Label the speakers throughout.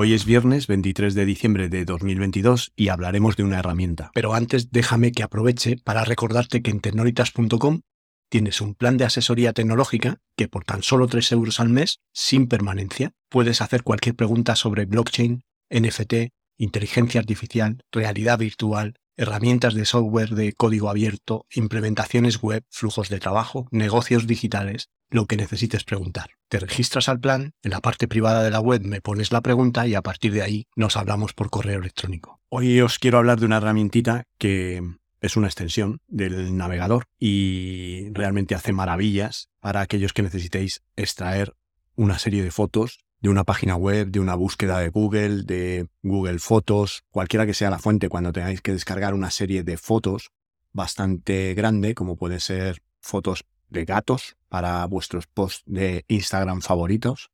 Speaker 1: Hoy es viernes 23 de diciembre de 2022 y hablaremos de una herramienta. Pero antes déjame que aproveche para recordarte que en tecnolitas.com tienes un plan de asesoría tecnológica que por tan solo 3 euros al mes, sin permanencia, puedes hacer cualquier pregunta sobre blockchain, NFT, inteligencia artificial, realidad virtual, herramientas de software de código abierto, implementaciones web, flujos de trabajo, negocios digitales, lo que necesites preguntar. Te registras al plan, en la parte privada de la web me pones la pregunta y a partir de ahí nos hablamos por correo electrónico. Hoy os quiero hablar de una herramientita que es una extensión del navegador y realmente hace maravillas para aquellos que necesitéis extraer una serie de fotos de una página web, de una búsqueda de Google, de Google Fotos, cualquiera que sea la fuente cuando tengáis que descargar una serie de fotos bastante grande, como puede ser fotos de gatos para vuestros posts de Instagram favoritos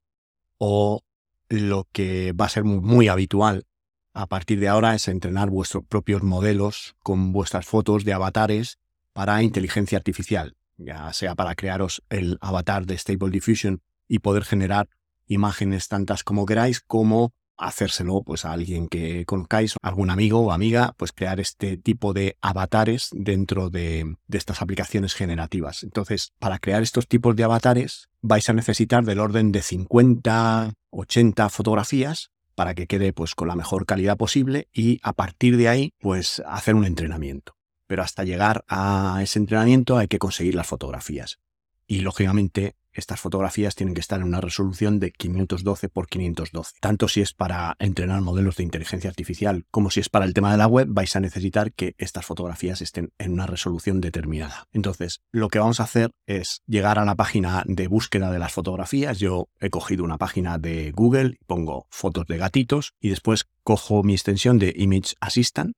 Speaker 1: o lo que va a ser muy, habitual a partir de ahora es entrenar vuestros propios modelos con vuestras fotos de avatares para inteligencia artificial, ya sea para crearos el avatar de Stable Diffusion y poder generar imágenes tantas como queráis como hacérselo pues a alguien que conozcáis, algún amigo o amiga, pues crear este tipo de avatares dentro de, de, estas aplicaciones generativas. Entonces, para crear estos tipos de avatares vais a necesitar del orden de 50, 80 fotografías para que quede pues con la mejor calidad posible y a partir de ahí pues hacer un entrenamiento. Pero hasta llegar a ese entrenamiento hay que conseguir las fotografías. Y lógicamente estas fotografías tienen que estar en una resolución de 512 por 512. Tanto si es para entrenar modelos de inteligencia artificial como si es para el tema de la web, vais a necesitar que estas fotografías estén en una resolución determinada. Entonces, lo que vamos a hacer es llegar a la página de búsqueda de las fotografías. Yo he cogido una página de Google, pongo fotos de gatitos y después cojo mi extensión de Image Assistant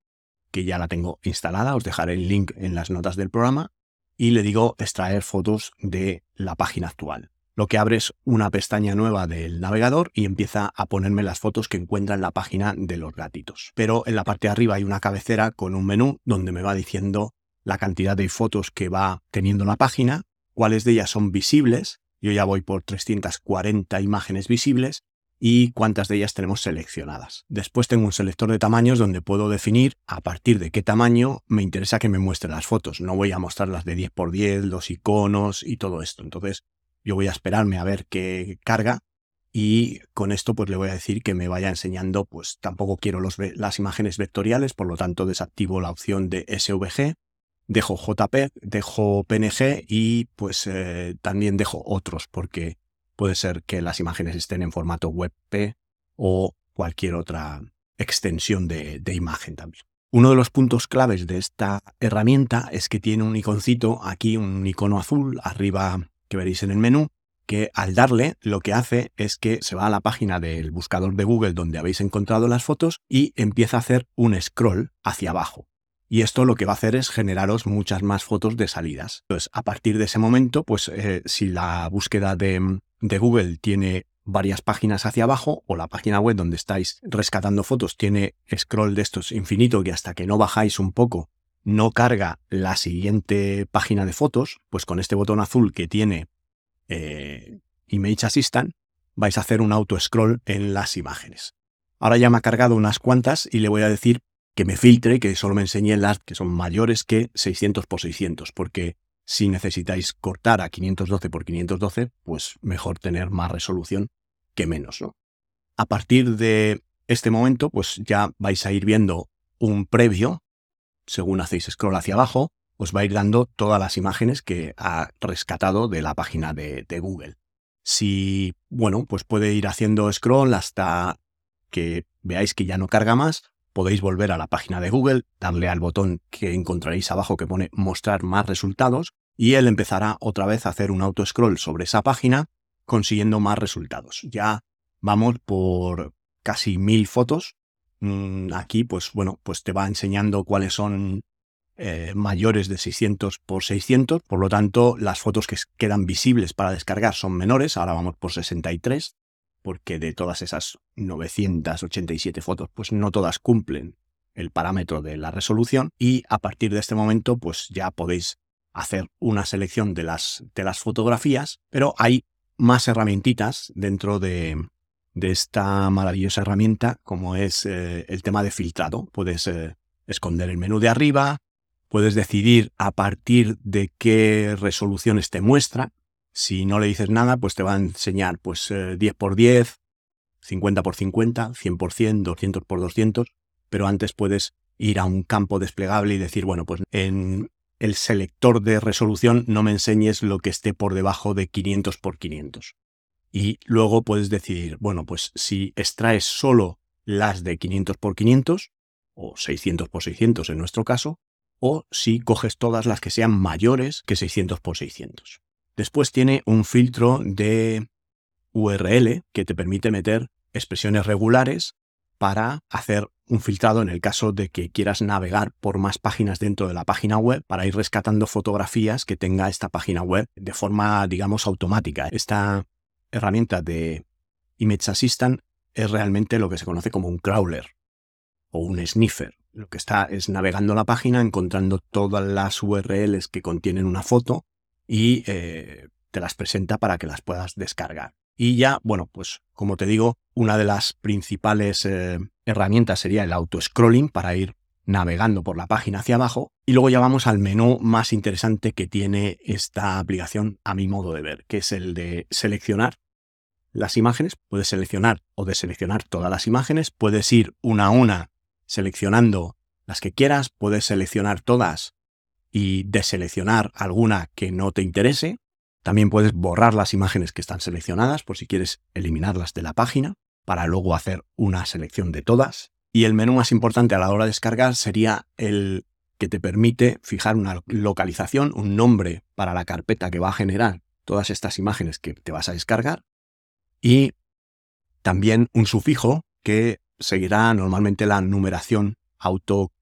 Speaker 1: que ya la tengo instalada, os dejaré el link en las notas del programa y le digo extraer fotos de la página actual. Lo que abre es una pestaña nueva del navegador y empieza a ponerme las fotos que encuentra en la página de los gatitos. Pero en la parte de arriba hay una cabecera con un menú donde me va diciendo la cantidad de fotos que va teniendo la página, cuáles de ellas son visibles. Yo ya voy por 340 imágenes visibles y cuántas de ellas tenemos seleccionadas. Después tengo un selector de tamaños donde puedo definir a partir de qué tamaño me interesa que me muestre las fotos. No voy a mostrar las de 10x10, los iconos y todo esto. Entonces yo voy a esperarme a ver qué carga y con esto pues le voy a decir que me vaya enseñando, pues tampoco quiero las imágenes vectoriales, por lo tanto desactivo la opción de SVG, dejo JPEG, dejo PNG y pues eh, también dejo otros porque Puede ser que las imágenes estén en formato WebP o cualquier otra extensión de, imagen también. Uno de los puntos claves de esta herramienta es que tiene un iconcito aquí, un icono azul arriba que veréis en el menú, que al darle lo que hace es que se va a la página del buscador de Google donde habéis encontrado las fotos y empieza a hacer un scroll hacia abajo. Y esto lo que va a hacer es generaros muchas más fotos de salidas. Entonces, a partir de ese momento, pues eh, si la búsqueda de, Google tiene varias páginas hacia abajo o la página web donde estáis rescatando fotos tiene scroll de estos infinito que hasta que no bajáis un poco no carga la siguiente página de fotos, pues con este botón azul que tiene eh, Image Assistant vais a hacer un auto scroll en las imágenes. Ahora ya me ha cargado unas cuantas y le voy a decir que me filtre, que solo me enseñe las que son mayores que 600 x 600, porque si necesitáis cortar a 512 por 512, pues mejor tener más resolución que menos, ¿no? A partir de este momento, pues ya vais a ir viendo un previo, según hacéis scroll hacia abajo, os va a ir dando todas las imágenes que ha rescatado de la página de, de Google. Si, bueno, pues puede ir haciendo scroll hasta que veáis que ya no carga más, podéis volver a la página de Google, darle al botón que encontraréis abajo que pone mostrar más resultados y él empezará otra vez a hacer un auto scroll sobre esa página consiguiendo más resultados. Ya vamos por casi mil fotos. Mm, aquí, pues bueno, pues te va enseñando cuáles son eh, mayores de 600 por 600, por lo tanto las fotos que quedan visibles para descargar son menores, ahora vamos por 63, porque de todas esas 987 fotos, pues no todas cumplen el parámetro de la resolución y a partir de este momento pues ya podéis hacer una selección de las, de las fotografías, pero hay más herramientitas dentro de, esta maravillosa herramienta como es eh, el tema de filtrado. Puedes eh, esconder el menú de arriba, Puedes decidir a partir de qué resoluciones te muestra. Si no le dices nada, pues te va a enseñar pues 10 por 10, 50 por 50, 100 por 100, 200 por 200, pero antes puedes ir a un campo desplegable y decir, bueno, pues en el selector de resolución no me enseñes lo que esté por debajo de 500 por 500. Y luego puedes decidir, bueno, pues si extraes solo las de 500 por 500 o 600 por 600 en nuestro caso, o si coges todas las que sean mayores que 600 por 600. Después tiene un filtro de URL que te permite meter expresiones regulares para hacer un filtrado en el caso de que quieras navegar por más páginas dentro de la página web para ir rescatando fotografías que tenga esta página web de forma, digamos, automática. Esta herramienta de Image Assistant es realmente lo que se conoce como un crawler o un sniffer lo que está es navegando la página, encontrando todas las URLs que contienen una foto y eh, te las presenta para que las puedas descargar. Y ya, bueno, pues como te digo, una de las principales eh, herramientas sería el auto-scrolling para ir navegando por la página hacia abajo. Y luego ya vamos al menú más interesante que tiene esta aplicación a mi modo de ver, que es el de seleccionar las imágenes. Puedes seleccionar o deseleccionar todas las imágenes, puedes ir una a una seleccionando las que quieras, puedes seleccionar todas y deseleccionar alguna que no te interese. También puedes borrar las imágenes que están seleccionadas por si quieres eliminarlas de la página para luego hacer una selección de todas. Y el menú más importante a la hora de descargar sería el que te permite fijar una localización, un nombre para la carpeta que va a generar todas estas imágenes que te vas a descargar y también un sufijo que seguirá normalmente la numeración auto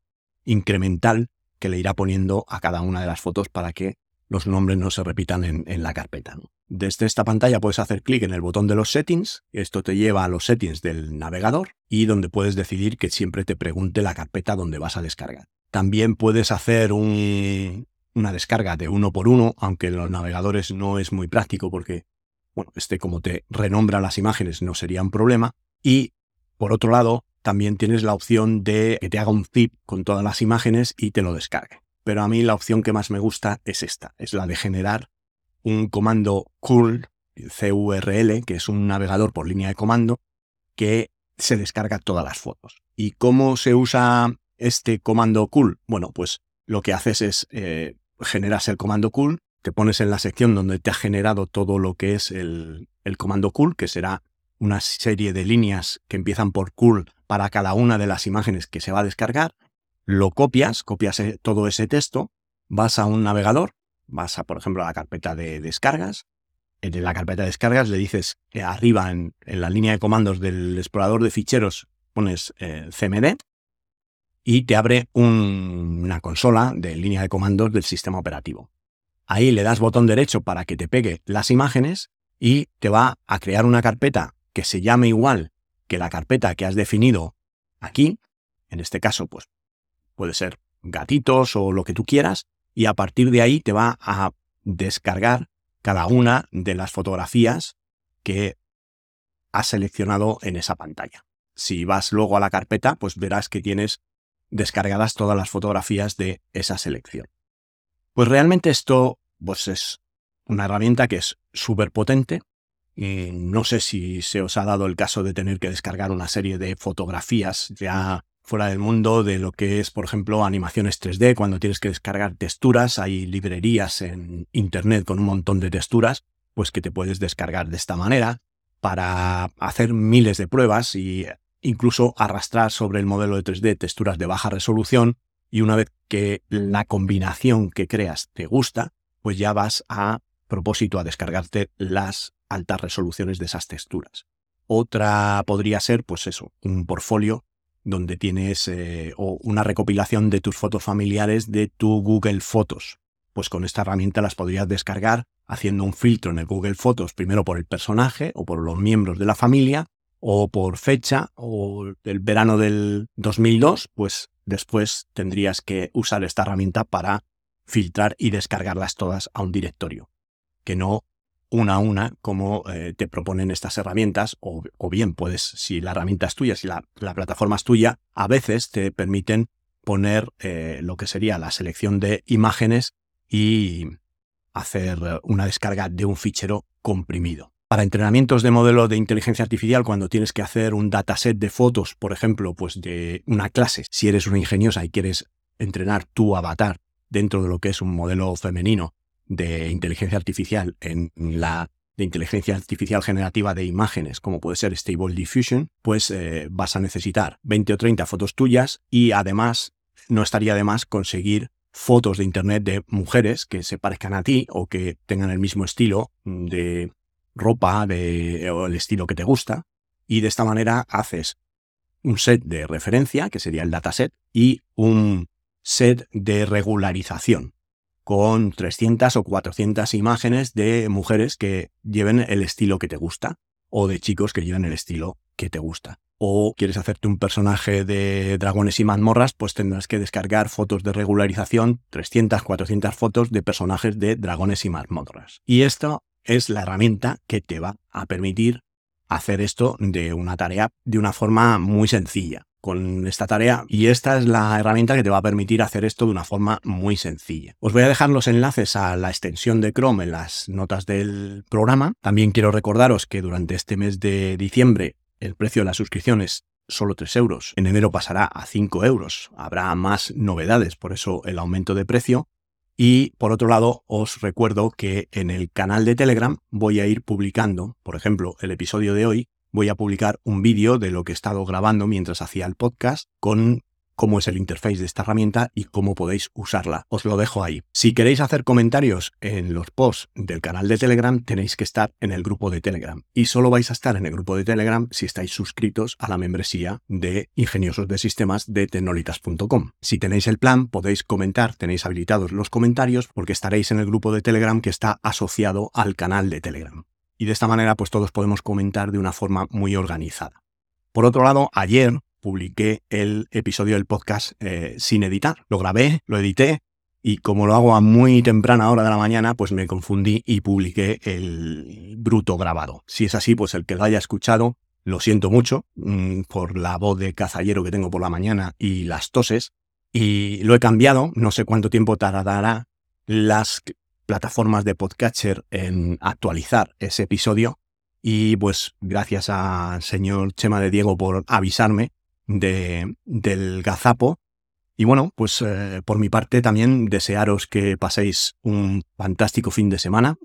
Speaker 1: incremental que le irá poniendo a cada una de las fotos para que los nombres no se repitan en, la carpeta. Desde esta pantalla puedes hacer clic en el botón de los settings, esto te lleva a los settings del navegador y donde puedes decidir que siempre te pregunte la carpeta donde vas a descargar. También puedes hacer una descarga de uno por uno, aunque en los navegadores no es muy práctico porque, bueno, este como te renombra las imágenes no sería un problema. Y por otro lado, también tienes la opción de que te haga un zip con todas las imágenes y te lo descargue. Pero a mí la opción que más me gusta es esta, es la de generar un comando curl, CURL, que es un navegador por línea de comando, que se descarga todas las fotos. ¿Y cómo se usa este comando cool? Bueno, pues lo que haces es eh, generas el comando cool, te pones en la sección donde te ha generado todo lo que es el, el comando cool, que será una serie de líneas que empiezan por cool para cada una de las imágenes que se va a descargar, lo copias, copias e, todo ese texto, vas a un navegador, vas a, por ejemplo, a la carpeta de descargas, en la carpeta de descargas le dices que arriba en, la línea de comandos del explorador de ficheros pones eh, CMD y te abre una consola de línea de comandos del sistema operativo. Ahí le das botón derecho para que te pegue las imágenes y te va a crear una carpeta que se llame igual que la carpeta que has definido aquí, en este caso, pues puede ser gatitos o lo que tú quieras, y a partir de ahí te va a descargar cada una de las fotografías que has seleccionado en esa pantalla. Si vas luego a la carpeta, pues verás que tienes descargadas todas las fotografías de esa selección. Pues realmente esto pues es una herramienta que es súper potente, no sé si se os ha dado el caso de tener que descargar una serie de fotografías ya fuera del mundo de lo que es, por ejemplo, animaciones 3D, cuando tienes que descargar texturas, hay librerías en Internet con un montón de texturas, pues que te puedes descargar de esta manera para hacer miles de pruebas y incluso arrastrar sobre el modelo de 3D texturas de baja resolución y una vez que la combinación que creas te gusta, pues ya vas a propósito a descargarte las altas resoluciones de esas texturas. Otra podría ser, pues eso, un portfolio donde tienes eh, o una recopilación de tus fotos familiares de tu Google Fotos. Pues con esta herramienta las podrías descargar haciendo un filtro en el Google Fotos, primero por el personaje o por los miembros de la familia, o por fecha, o el verano del 2002, pues después tendrías que usar esta herramienta para filtrar y descargarlas todas a un directorio, que no una a una como eh, te proponen estas herramientas, o, bien puedes, si la herramienta es tuya, si la, plataforma es tuya, a veces te permiten poner eh, lo que sería la selección de imágenes y hacer una descarga de un fichero comprimido. Para entrenamientos de modelo de inteligencia artificial, cuando tienes que hacer un dataset de fotos, por ejemplo, pues de una clase, si eres una ingeniosa y quieres entrenar tu avatar dentro de lo que es un modelo femenino de inteligencia artificial en la de inteligencia artificial generativa de imágenes, como puede ser Stable Diffusion, pues eh, vas a necesitar 20 o 30 fotos tuyas y además no estaría de más conseguir fotos de internet de mujeres que se parezcan a ti o que tengan el mismo estilo de ropa de, o el estilo que te gusta y de esta manera haces un set de referencia, que sería el dataset, y un set de regularización, con 300 o 400 imágenes de mujeres que lleven el estilo que te gusta o de chicos que lleven el estilo que te gusta. O quieres hacerte un personaje de dragones y mazmorras, pues tendrás que descargar fotos de regularización, 300, 400 fotos de personajes de dragones y mazmorras. Y esto es la herramienta que te va a permitir hacer esto de una tarea de una forma muy sencilla con esta tarea y esta es la herramienta que te va a permitir hacer esto de una forma muy sencilla. Os voy a dejar los enlaces a la extensión de Chrome en las notas del programa. También quiero recordaros que durante este mes de diciembre el precio de la suscripción es solo 3 euros. En enero pasará a 5 euros. Habrá más novedades, por eso el aumento de precio. Y por otro lado, os recuerdo que en el canal de Telegram voy a ir publicando, por ejemplo, el episodio de hoy voy a publicar un vídeo de lo que he estado grabando mientras hacía el podcast con cómo es el interface de esta herramienta y cómo podéis usarla. Os lo dejo ahí. Si queréis hacer comentarios en los posts del canal de Telegram, tenéis que estar en el grupo de Telegram. Y solo vais a estar en el grupo de Telegram si estáis suscritos a la membresía de Ingeniosos de Sistemas de tecnolitas.com. Si tenéis el plan, podéis comentar, tenéis habilitados los comentarios porque estaréis en el grupo de Telegram que está asociado al canal de Telegram y de esta manera pues todos podemos comentar de una forma muy organizada. Por otro lado, ayer publiqué el episodio del podcast eh, sin editar. Lo grabé, lo edité y como lo hago a muy temprana hora de la mañana, pues me confundí y publiqué el bruto grabado. Si es así, pues el que lo haya escuchado, lo siento mucho mm, por la voz de cazallero que tengo por la mañana y las toses. Y lo he cambiado, no sé cuánto tiempo tardará las plataformas de podcatcher en actualizar ese episodio. Y pues gracias al señor Chema de Diego por avisarme de, del gazapo. Y bueno, pues eh, por mi parte también desearos que paséis un fantástico fin de semana,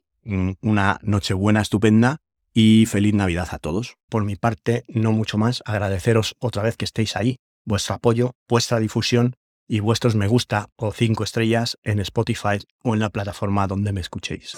Speaker 1: una noche buena, estupenda y feliz Navidad a todos. Por mi parte, no mucho más, agradeceros otra vez que estéis ahí, vuestro apoyo, vuestra difusión y vuestros me gusta o cinco estrellas en Spotify o en la plataforma donde me escuchéis.